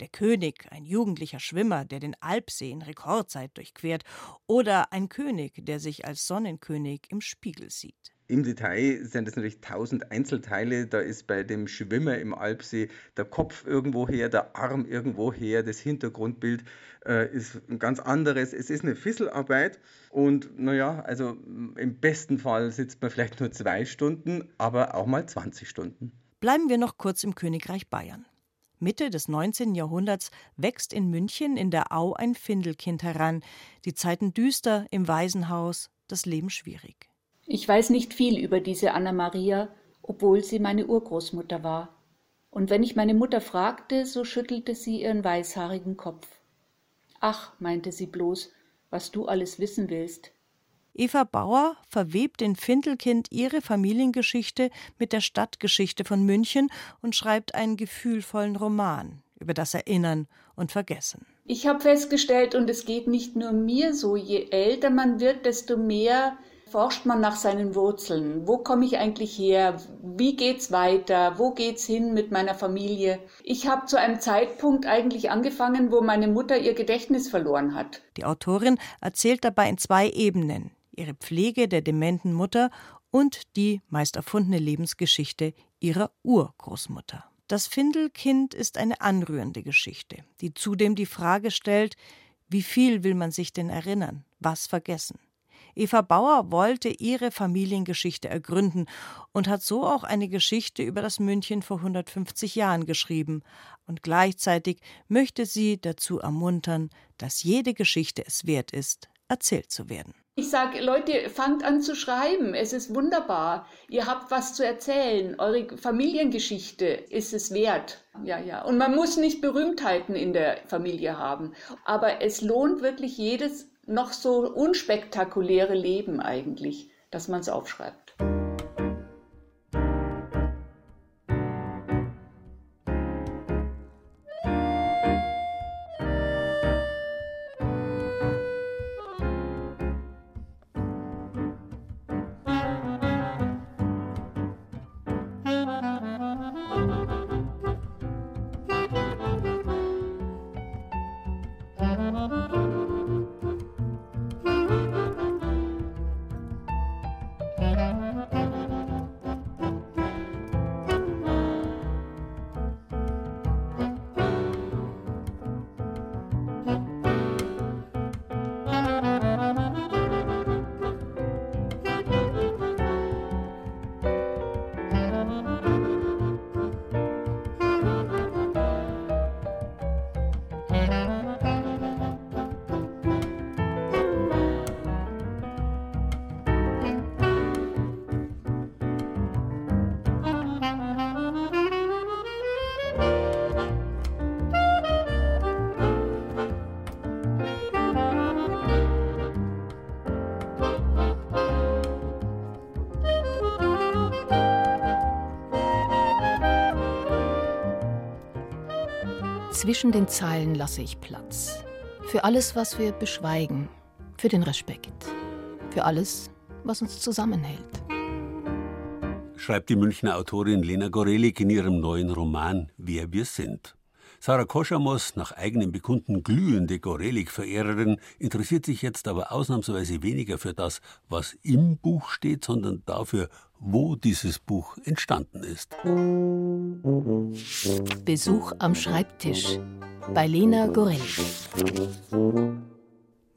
Der König, ein jugendlicher Schwimmer, der den Alpsee in Rekordzeit durchquert, oder ein König, der sich als Sonnenkönig im Spiegel sieht. Im Detail sind es natürlich tausend Einzelteile. Da ist bei dem Schwimmer im Alpsee der Kopf irgendwo her, der Arm irgendwo her, das Hintergrundbild äh, ist ein ganz anderes. Es ist eine Fisselarbeit und naja, also im besten Fall sitzt man vielleicht nur zwei Stunden, aber auch mal 20 Stunden. Bleiben wir noch kurz im Königreich Bayern. Mitte des 19. Jahrhunderts wächst in München in der Au ein Findelkind heran. Die Zeiten düster im Waisenhaus, das Leben schwierig. Ich weiß nicht viel über diese Anna Maria, obwohl sie meine Urgroßmutter war. Und wenn ich meine Mutter fragte, so schüttelte sie ihren weißhaarigen Kopf. Ach, meinte sie bloß, was du alles wissen willst. Eva Bauer verwebt in Findelkind ihre Familiengeschichte mit der Stadtgeschichte von München und schreibt einen gefühlvollen Roman über das Erinnern und Vergessen. Ich habe festgestellt, und es geht nicht nur mir so, je älter man wird, desto mehr forscht man nach seinen Wurzeln. Wo komme ich eigentlich her? Wie geht's weiter? Wo geht's hin mit meiner Familie? Ich habe zu einem Zeitpunkt eigentlich angefangen, wo meine Mutter ihr Gedächtnis verloren hat. Die Autorin erzählt dabei in zwei Ebenen: ihre Pflege der dementen Mutter und die meist erfundene Lebensgeschichte ihrer Urgroßmutter. Das Findelkind ist eine anrührende Geschichte, die zudem die Frage stellt, wie viel will man sich denn erinnern, was vergessen? Eva Bauer wollte ihre Familiengeschichte ergründen und hat so auch eine Geschichte über das München vor 150 Jahren geschrieben. Und gleichzeitig möchte sie dazu ermuntern, dass jede Geschichte es wert ist, erzählt zu werden. Ich sage, Leute, fangt an zu schreiben. Es ist wunderbar. Ihr habt was zu erzählen. Eure Familiengeschichte ist es wert. Ja, ja. Und man muss nicht Berühmtheiten in der Familie haben. Aber es lohnt wirklich jedes noch so unspektakuläre Leben eigentlich, dass man es aufschreibt. Zwischen den Zeilen lasse ich Platz. Für alles, was wir beschweigen. Für den Respekt. Für alles, was uns zusammenhält. Schreibt die Münchner Autorin Lena Gorelik in ihrem neuen Roman Wer wir sind. Sarah Koschamos, nach eigenem Bekunden glühende Gorelik-Verehrerin, interessiert sich jetzt aber ausnahmsweise weniger für das, was im Buch steht, sondern dafür, wo dieses Buch entstanden ist. Besuch am Schreibtisch bei Lena Gorelik.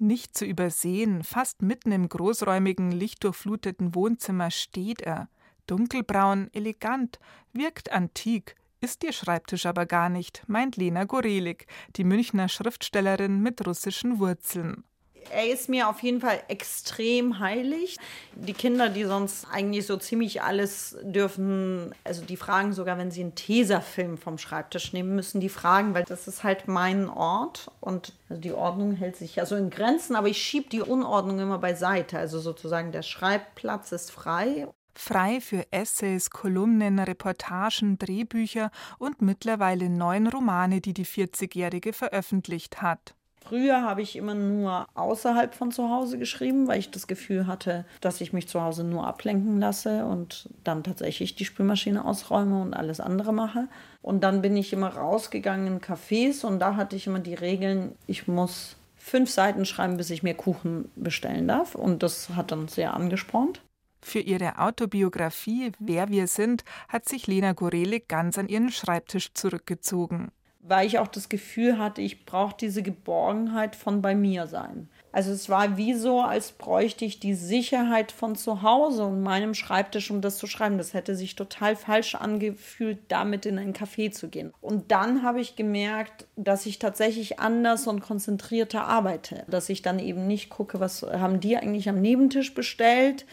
Nicht zu übersehen, fast mitten im großräumigen, lichtdurchfluteten Wohnzimmer steht er. Dunkelbraun, elegant, wirkt antik, ist ihr Schreibtisch aber gar nicht, meint Lena Gorelik, die Münchner Schriftstellerin mit russischen Wurzeln. Er ist mir auf jeden Fall extrem heilig. Die Kinder, die sonst eigentlich so ziemlich alles dürfen, also die fragen sogar, wenn sie einen Tesafilm vom Schreibtisch nehmen, müssen die fragen, weil das ist halt mein Ort und also die Ordnung hält sich also in Grenzen, aber ich schiebe die Unordnung immer beiseite. Also sozusagen der Schreibplatz ist frei frei für Essays, Kolumnen, Reportagen, Drehbücher und mittlerweile neun Romane, die die 40-Jährige veröffentlicht hat. Früher habe ich immer nur außerhalb von zu Hause geschrieben, weil ich das Gefühl hatte, dass ich mich zu Hause nur ablenken lasse und dann tatsächlich die Spülmaschine ausräume und alles andere mache. Und dann bin ich immer rausgegangen in Cafés und da hatte ich immer die Regeln, ich muss fünf Seiten schreiben, bis ich mir Kuchen bestellen darf. Und das hat dann sehr angespornt. Für ihre Autobiografie Wer wir sind hat sich Lena Gorelik ganz an ihren Schreibtisch zurückgezogen. Weil ich auch das Gefühl hatte, ich brauche diese Geborgenheit von bei mir sein. Also es war wie so, als bräuchte ich die Sicherheit von zu Hause und meinem Schreibtisch, um das zu schreiben. Das hätte sich total falsch angefühlt, damit in ein Café zu gehen. Und dann habe ich gemerkt, dass ich tatsächlich anders und konzentrierter arbeite. Dass ich dann eben nicht gucke, was haben die eigentlich am Nebentisch bestellt,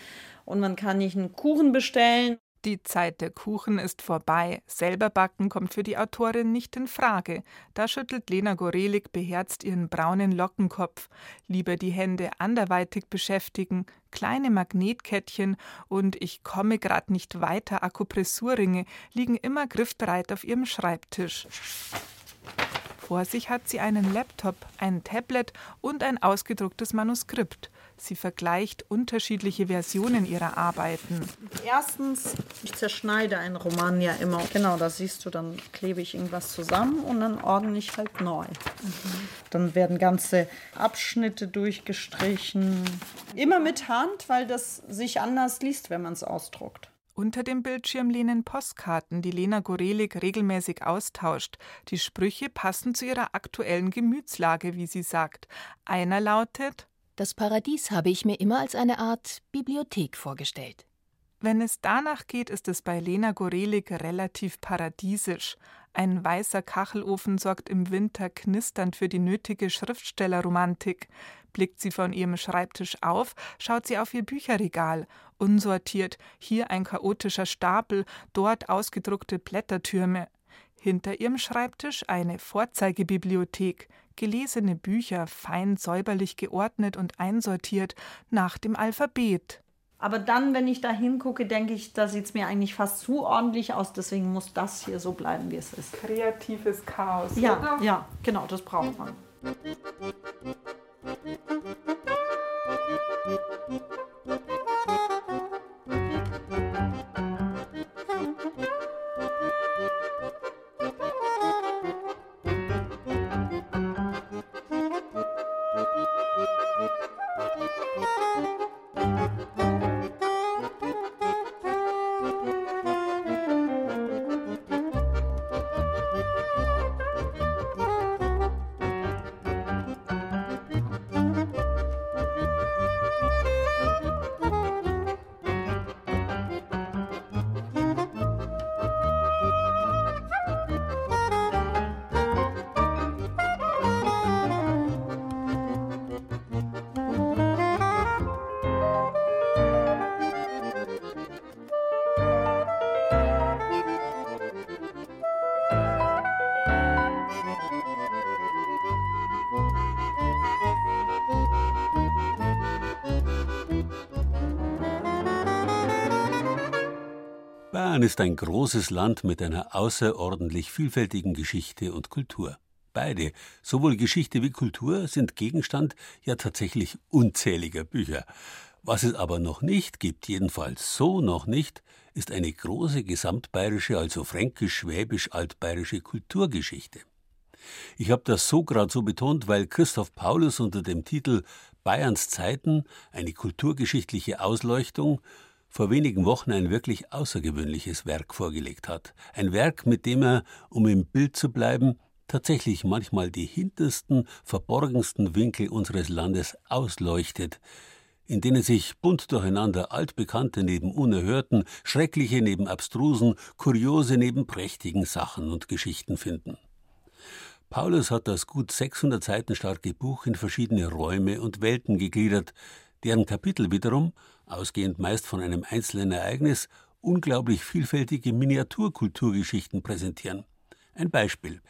und man kann nicht einen Kuchen bestellen. Die Zeit der Kuchen ist vorbei. Selber backen kommt für die Autorin nicht in Frage. Da schüttelt Lena Gorelik beherzt ihren braunen Lockenkopf. Lieber die Hände anderweitig beschäftigen, kleine Magnetkettchen und ich komme grad nicht weiter Akupressurringe liegen immer griffbereit auf ihrem Schreibtisch. Vor sich hat sie einen Laptop, ein Tablet und ein ausgedrucktes Manuskript. Sie vergleicht unterschiedliche Versionen ihrer Arbeiten. Erstens, ich zerschneide einen Roman ja immer. Genau, da siehst du, dann klebe ich irgendwas zusammen und dann ordne ich halt neu. Mhm. Dann werden ganze Abschnitte durchgestrichen. Immer mit Hand, weil das sich anders liest, wenn man es ausdruckt. Unter dem Bildschirm lehnen Postkarten, die Lena Gorelik regelmäßig austauscht. Die Sprüche passen zu ihrer aktuellen Gemütslage, wie sie sagt. Einer lautet das Paradies habe ich mir immer als eine Art Bibliothek vorgestellt. Wenn es danach geht, ist es bei Lena Gorelik relativ paradiesisch. Ein weißer Kachelofen sorgt im Winter knisternd für die nötige Schriftstellerromantik. Blickt sie von ihrem Schreibtisch auf, schaut sie auf ihr Bücherregal. Unsortiert, hier ein chaotischer Stapel, dort ausgedruckte Blättertürme. Hinter ihrem Schreibtisch eine Vorzeigebibliothek, gelesene Bücher fein säuberlich geordnet und einsortiert nach dem Alphabet. Aber dann, wenn ich da hingucke, denke ich, da sieht es mir eigentlich fast zu ordentlich aus. Deswegen muss das hier so bleiben, wie es ist. Kreatives Chaos. Ja, oder? ja, genau, das braucht man. Bayern ist ein großes Land mit einer außerordentlich vielfältigen Geschichte und Kultur. beide, sowohl Geschichte wie Kultur, sind Gegenstand ja tatsächlich unzähliger Bücher. Was es aber noch nicht gibt, jedenfalls so noch nicht, ist eine große gesamtbayerische, also fränkisch-schwäbisch-altbayerische Kulturgeschichte. Ich habe das so gerade so betont, weil Christoph Paulus unter dem Titel Bayerns Zeiten, eine kulturgeschichtliche Ausleuchtung, vor wenigen Wochen ein wirklich außergewöhnliches Werk vorgelegt hat. Ein Werk, mit dem er, um im Bild zu bleiben, tatsächlich manchmal die hintersten, verborgensten Winkel unseres Landes ausleuchtet, in denen sich bunt durcheinander altbekannte neben unerhörten, schreckliche neben abstrusen, kuriose neben prächtigen Sachen und Geschichten finden. Paulus hat das gut 600 Seiten starke Buch in verschiedene Räume und Welten gegliedert, deren Kapitel wiederum, ausgehend meist von einem einzelnen Ereignis, unglaublich vielfältige Miniaturkulturgeschichten präsentieren. Ein Beispiel.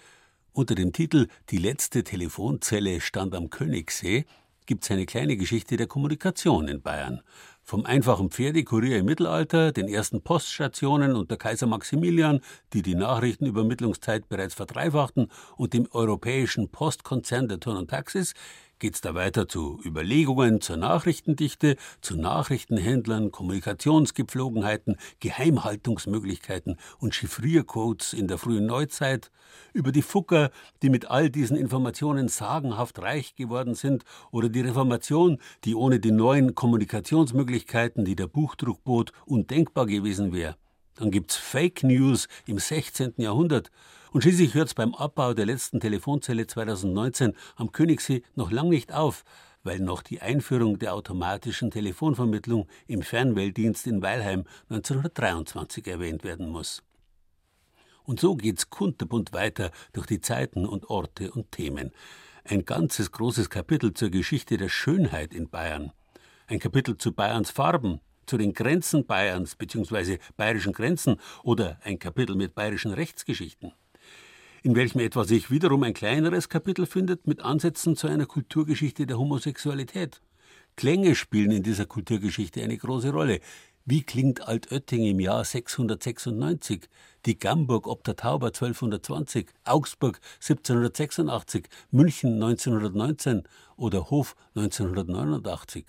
Unter dem Titel Die letzte Telefonzelle stand am Königssee gibt es eine kleine Geschichte der Kommunikation in Bayern. Vom einfachen Pferdekurier im Mittelalter, den ersten Poststationen unter Kaiser Maximilian, die die Nachrichtenübermittlungszeit bereits verdreifachten, und dem europäischen Postkonzern der Turn und Taxis, geht's da weiter zu Überlegungen zur Nachrichtendichte, zu Nachrichtenhändlern, Kommunikationsgepflogenheiten, Geheimhaltungsmöglichkeiten und Chiffriercodes in der frühen Neuzeit, über die Fucker, die mit all diesen Informationen sagenhaft reich geworden sind, oder die Reformation, die ohne die neuen Kommunikationsmöglichkeiten, die der Buchdruck bot, undenkbar gewesen wäre. Dann gibt's Fake News im 16. Jahrhundert und schließlich hört es beim Abbau der letzten Telefonzelle 2019 am Königssee noch lang nicht auf, weil noch die Einführung der automatischen Telefonvermittlung im Fernweltdienst in Weilheim 1923 erwähnt werden muss. Und so geht's kunterbunt weiter durch die Zeiten und Orte und Themen. Ein ganzes großes Kapitel zur Geschichte der Schönheit in Bayern. Ein Kapitel zu Bayerns Farben, zu den Grenzen Bayerns bzw. bayerischen Grenzen oder ein Kapitel mit bayerischen Rechtsgeschichten in welchem etwa sich wiederum ein kleineres Kapitel findet mit Ansätzen zu einer Kulturgeschichte der Homosexualität. Klänge spielen in dieser Kulturgeschichte eine große Rolle. Wie klingt Altötting im Jahr 696, die Gamburg ob der Tauber 1220, Augsburg 1786, München 1919 oder Hof 1989?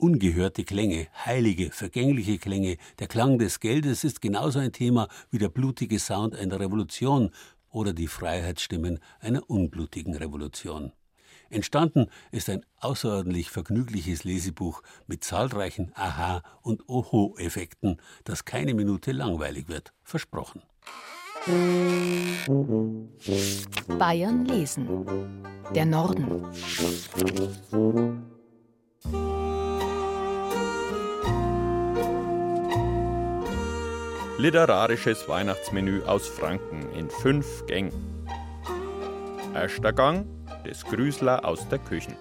Ungehörte Klänge, heilige, vergängliche Klänge, der Klang des Geldes ist genauso ein Thema wie der blutige Sound einer Revolution, oder die Freiheitsstimmen einer unblutigen Revolution. Entstanden ist ein außerordentlich vergnügliches Lesebuch mit zahlreichen Aha- und Oho-Effekten, das keine Minute langweilig wird. Versprochen. Bayern lesen. Der Norden. Literarisches Weihnachtsmenü aus Franken in fünf Gängen. Erster Gang, des Grüßler aus der Küchen.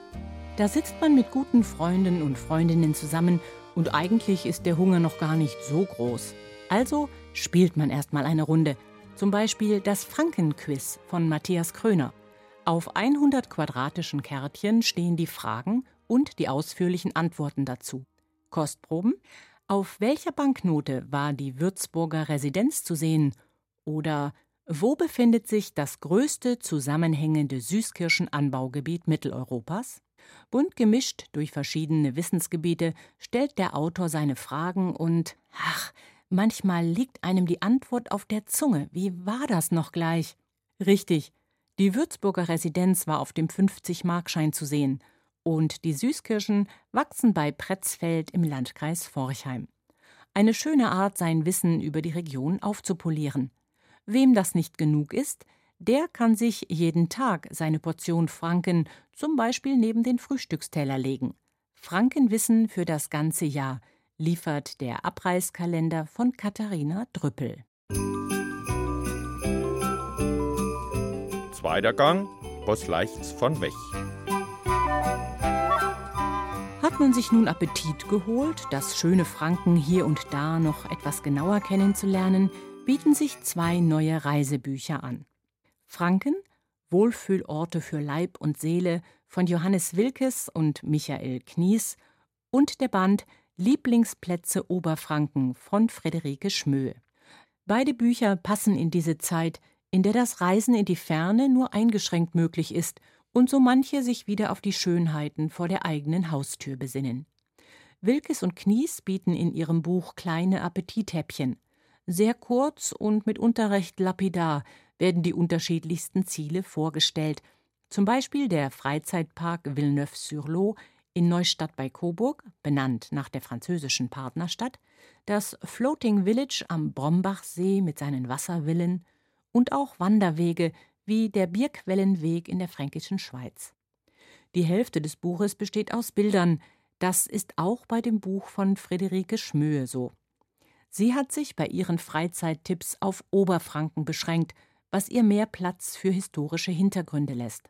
Da sitzt man mit guten Freunden und Freundinnen zusammen und eigentlich ist der Hunger noch gar nicht so groß. Also spielt man erstmal eine Runde. Zum Beispiel das Frankenquiz von Matthias Kröner. Auf 100 quadratischen Kärtchen stehen die Fragen und die ausführlichen Antworten dazu. Kostproben auf welcher Banknote war die Würzburger Residenz zu sehen? Oder wo befindet sich das größte zusammenhängende Süßkirschenanbaugebiet Mitteleuropas? Bunt gemischt durch verschiedene Wissensgebiete stellt der Autor seine Fragen und, ach, manchmal liegt einem die Antwort auf der Zunge. Wie war das noch gleich? Richtig, die Würzburger Residenz war auf dem 50-Markschein zu sehen und die Süßkirschen wachsen bei Pretzfeld im Landkreis Forchheim. Eine schöne Art, sein Wissen über die Region aufzupolieren. Wem das nicht genug ist, der kann sich jeden Tag seine Portion Franken zum Beispiel neben den Frühstücksteller legen. Frankenwissen für das ganze Jahr liefert der Abreißkalender von Katharina Drüppel. Zweiter Gang, Boss Leichts von Wech. Man sich nun Appetit geholt, das schöne Franken hier und da noch etwas genauer kennenzulernen, bieten sich zwei neue Reisebücher an. Franken, Wohlfühlorte für Leib und Seele von Johannes Wilkes und Michael Knies und der Band Lieblingsplätze Oberfranken von Friederike Schmöhe. Beide Bücher passen in diese Zeit, in der das Reisen in die Ferne nur eingeschränkt möglich ist und so manche sich wieder auf die Schönheiten vor der eigenen Haustür besinnen. Wilkes und Knies bieten in ihrem Buch kleine Appetithäppchen. Sehr kurz und mitunter recht lapidar werden die unterschiedlichsten Ziele vorgestellt. Zum Beispiel der Freizeitpark Villeneuve-sur-Lot in Neustadt bei Coburg, benannt nach der französischen Partnerstadt, das Floating Village am Brombachsee mit seinen Wasservillen und auch Wanderwege wie der Bierquellenweg in der fränkischen Schweiz. Die Hälfte des Buches besteht aus Bildern, das ist auch bei dem Buch von Friederike Schmöhe so. Sie hat sich bei ihren Freizeittipps auf Oberfranken beschränkt, was ihr mehr Platz für historische Hintergründe lässt.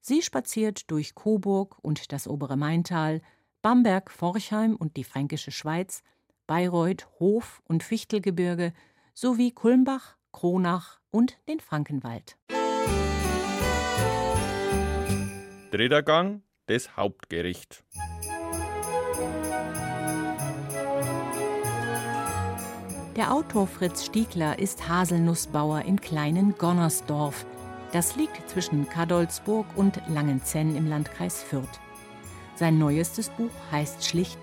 Sie spaziert durch Coburg und das obere Maintal, Bamberg, Forchheim und die fränkische Schweiz, Bayreuth, Hof und Fichtelgebirge sowie Kulmbach, Kronach und den Frankenwald. Dritter Gang, das Hauptgericht. Der Autor Fritz Stiegler ist Haselnussbauer im kleinen Gonnersdorf. Das liegt zwischen Kadolsburg und Langenzenn im Landkreis Fürth. Sein neuestes Buch heißt schlicht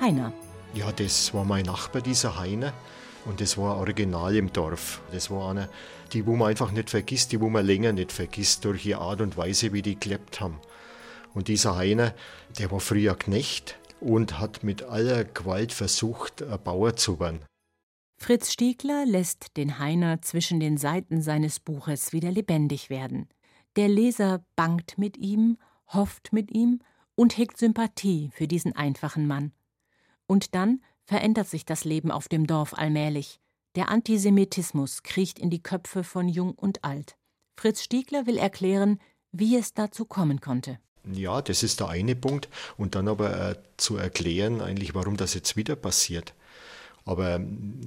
Heiner. Ja, das war mein Nachbar, dieser Heiner. Und das war original im Dorf. Das war einer, die wo man einfach nicht vergisst, die wo man länger nicht vergisst, durch die Art und Weise, wie die gelebt haben. Und dieser Heiner, der war früher Knecht und hat mit aller Gewalt versucht, ein Bauer zu werden. Fritz Stiegler lässt den Heiner zwischen den Seiten seines Buches wieder lebendig werden. Der Leser bangt mit ihm, hofft mit ihm und hegt Sympathie für diesen einfachen Mann. Und dann verändert sich das Leben auf dem Dorf allmählich. Der Antisemitismus kriecht in die Köpfe von Jung und Alt. Fritz Stiegler will erklären, wie es dazu kommen konnte. Ja, das ist der eine Punkt. Und dann aber äh, zu erklären, eigentlich, warum das jetzt wieder passiert. Aber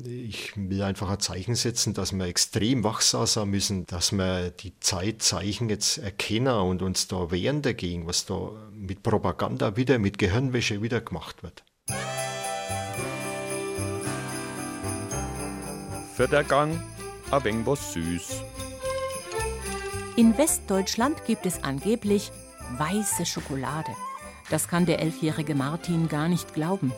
ich will einfach ein Zeichen setzen, dass wir extrem wachsam sein müssen, dass wir die Zeitzeichen jetzt erkennen und uns da wehren dagegen, was da mit Propaganda wieder, mit Gehirnwäsche wieder gemacht wird. Vierter Gang, wenig was süß. In Westdeutschland gibt es angeblich weiße Schokolade. Das kann der elfjährige Martin gar nicht glauben.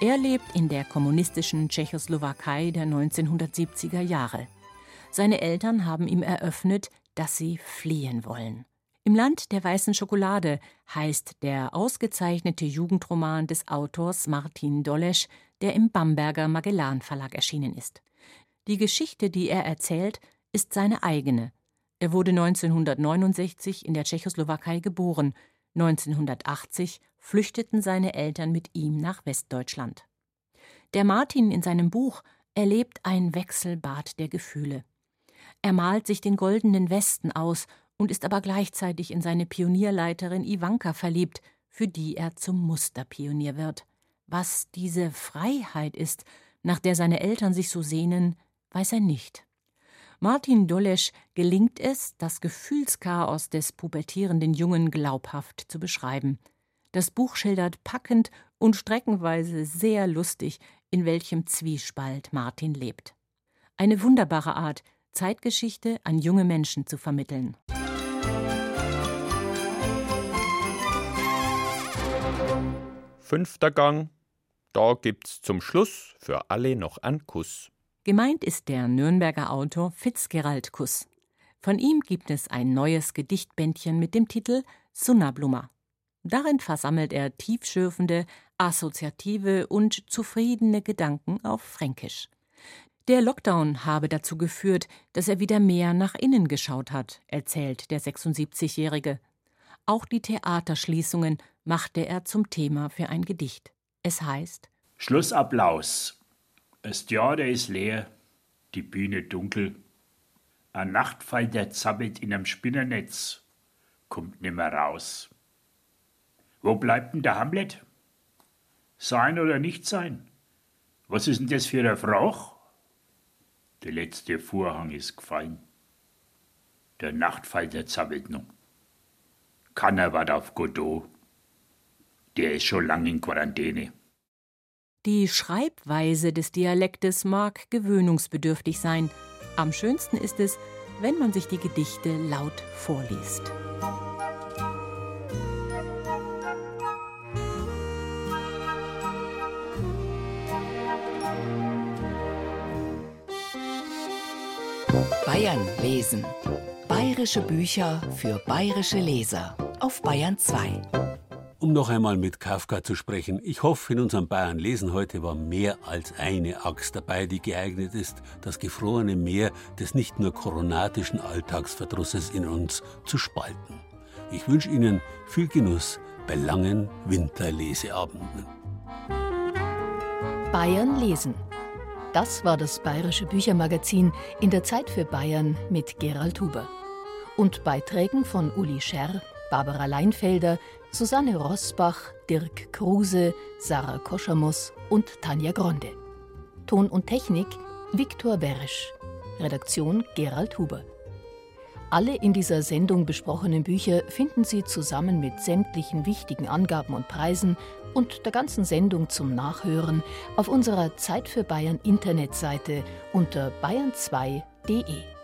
Er lebt in der kommunistischen Tschechoslowakei der 1970er Jahre. Seine Eltern haben ihm eröffnet, dass sie fliehen wollen. Im Land der weißen Schokolade heißt der ausgezeichnete Jugendroman des Autors Martin Dolesch, der im Bamberger Magellan Verlag erschienen ist. Die Geschichte, die er erzählt, ist seine eigene. Er wurde 1969 in der Tschechoslowakei geboren 1980 flüchteten seine Eltern mit ihm nach Westdeutschland. Der Martin in seinem Buch erlebt ein Wechselbad der Gefühle. Er malt sich den goldenen Westen aus und ist aber gleichzeitig in seine Pionierleiterin Ivanka verliebt, für die er zum Musterpionier wird. Was diese Freiheit ist, nach der seine Eltern sich so sehnen, weiß er nicht. Martin Dolesch gelingt es, das Gefühlschaos des pubertierenden Jungen glaubhaft zu beschreiben. Das Buch schildert packend und streckenweise sehr lustig, in welchem Zwiespalt Martin lebt. Eine wunderbare Art, Zeitgeschichte an junge Menschen zu vermitteln. Fünfter Gang. Da gibt's zum Schluss für alle noch einen Kuss. Gemeint ist der Nürnberger Autor Fitzgerald Kuss. Von ihm gibt es ein neues Gedichtbändchen mit dem Titel Sunnablummer. Darin versammelt er tiefschürfende, assoziative und zufriedene Gedanken auf Fränkisch. Der Lockdown habe dazu geführt, dass er wieder mehr nach innen geschaut hat, erzählt der 76-Jährige. Auch die Theaterschließungen machte er zum Thema für ein Gedicht. Es heißt Schlussapplaus das Theater ist leer, die Bühne dunkel. Ein Nachtfall, der zappelt in einem Spinnernetz, kommt nimmer raus. Wo bleibt denn der Hamlet? Sein oder nicht sein? Was ist denn das für ein Frauch? Der letzte Vorhang ist gefallen. Der Nachtfall, der zappelt noch. Keiner wart auf Godot. Der ist schon lang in Quarantäne. Die Schreibweise des Dialektes mag gewöhnungsbedürftig sein. Am schönsten ist es, wenn man sich die Gedichte laut vorliest. Bayern lesen. Bayerische Bücher für bayerische Leser auf Bayern 2. Um noch einmal mit Kafka zu sprechen, ich hoffe, in unserem Bayern lesen heute war mehr als eine Axt dabei, die geeignet ist, das gefrorene Meer des nicht nur koronatischen Alltagsverdrusses in uns zu spalten. Ich wünsche Ihnen viel Genuss bei langen Winterleseabenden. Bayern lesen. Das war das Bayerische Büchermagazin in der Zeit für Bayern mit Gerald Huber. Und Beiträgen von Uli Scherr, Barbara Leinfelder, Susanne Rosbach, Dirk Kruse, Sarah Koschamos und Tanja Gronde. Ton und Technik Viktor Berisch. Redaktion Gerald Huber. Alle in dieser Sendung besprochenen Bücher finden Sie zusammen mit sämtlichen wichtigen Angaben und Preisen und der ganzen Sendung zum Nachhören auf unserer Zeit für Bayern Internetseite unter bayern2.de.